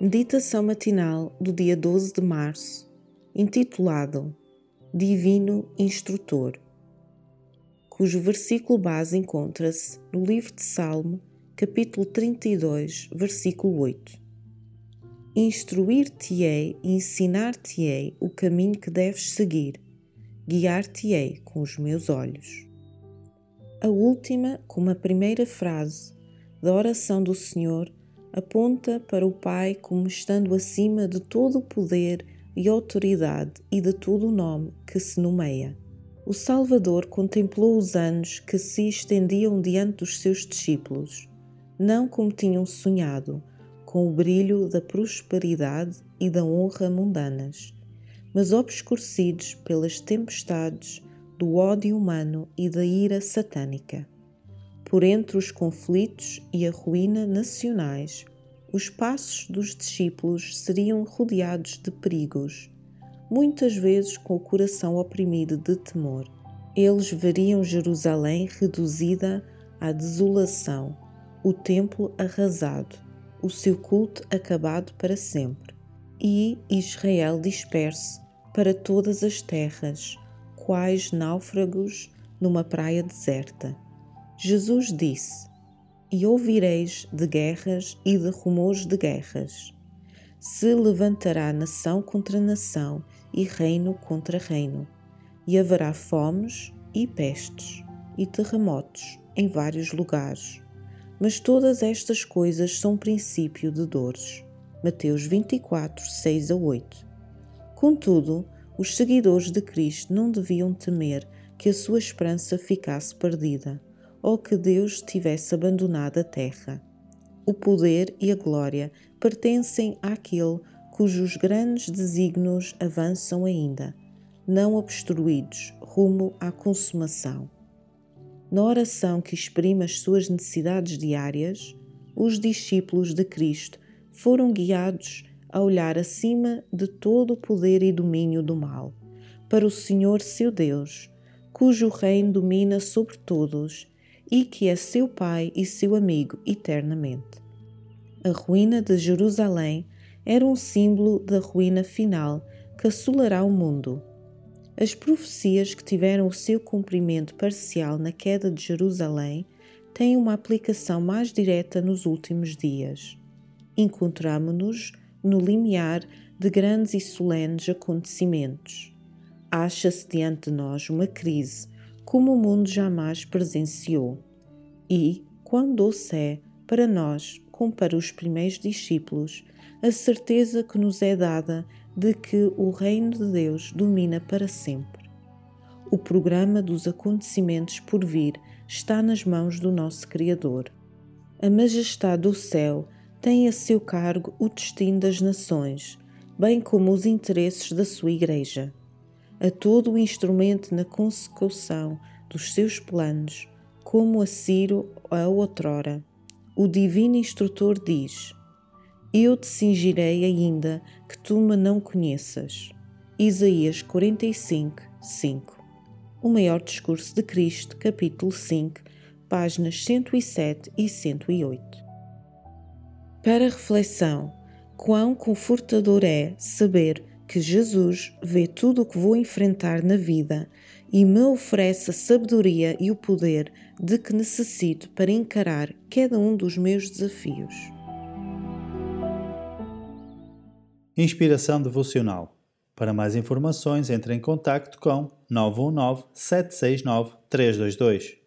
Meditação matinal do dia 12 de março, intitulado Divino Instrutor, cujo versículo base encontra-se no livro de Salmo, capítulo 32, versículo 8. Instruir-te-ei e ensinar-te-ei o caminho que deves seguir, guiar-te-ei com os meus olhos. A última, como a primeira frase da oração do Senhor, aponta para o Pai como estando acima de todo o poder e autoridade e de todo o nome que se nomeia. O Salvador contemplou os anos que se estendiam diante dos seus discípulos, não como tinham sonhado, com o brilho da prosperidade e da honra mundanas, mas obscurecidos pelas tempestades do ódio humano e da ira satânica por entre os conflitos e a ruína nacionais, os passos dos discípulos seriam rodeados de perigos, muitas vezes com o coração oprimido de temor. Eles veriam Jerusalém reduzida à desolação, o templo arrasado, o seu culto acabado para sempre, e Israel disperso para todas as terras, quais náufragos numa praia deserta. Jesus disse: E ouvireis de guerras e de rumores de guerras. Se levantará nação contra nação e reino contra reino, e haverá fomes e pestes e terremotos em vários lugares. Mas todas estas coisas são princípio de dores. Mateus 24, 6 a 8. Contudo, os seguidores de Cristo não deviam temer que a sua esperança ficasse perdida ou que Deus tivesse abandonado a terra. O poder e a glória pertencem àquele cujos grandes desígnios avançam ainda, não obstruídos, rumo à consumação. Na oração que exprime as suas necessidades diárias, os discípulos de Cristo foram guiados a olhar acima de todo o poder e domínio do mal, para o Senhor seu Deus, cujo reino domina sobre todos e que é seu pai e seu amigo eternamente. A ruína de Jerusalém era um símbolo da ruína final que assolará o mundo. As profecias que tiveram o seu cumprimento parcial na queda de Jerusalém têm uma aplicação mais direta nos últimos dias. Encontramo-nos no limiar de grandes e solenes acontecimentos. Acha-se diante de nós uma crise como o mundo jamais presenciou. E, quão doce é, para nós, como para os primeiros discípulos, a certeza que nos é dada de que o Reino de Deus domina para sempre. O programa dos acontecimentos por vir está nas mãos do nosso Criador. A majestade do céu tem a seu cargo o destino das nações, bem como os interesses da sua Igreja a todo o instrumento na consecução dos seus planos, como a Ciro a outrora. O divino instrutor diz: Eu te cingirei ainda que tu me não conheças. Isaías 45, 5 O maior discurso de Cristo, capítulo 5, páginas 107 e 108. Para reflexão, quão confortador é saber que Jesus vê tudo o que vou enfrentar na vida e me oferece a sabedoria e o poder de que necessito para encarar cada um dos meus desafios. Inspiração devocional. Para mais informações, entre em contato com 919 769 322.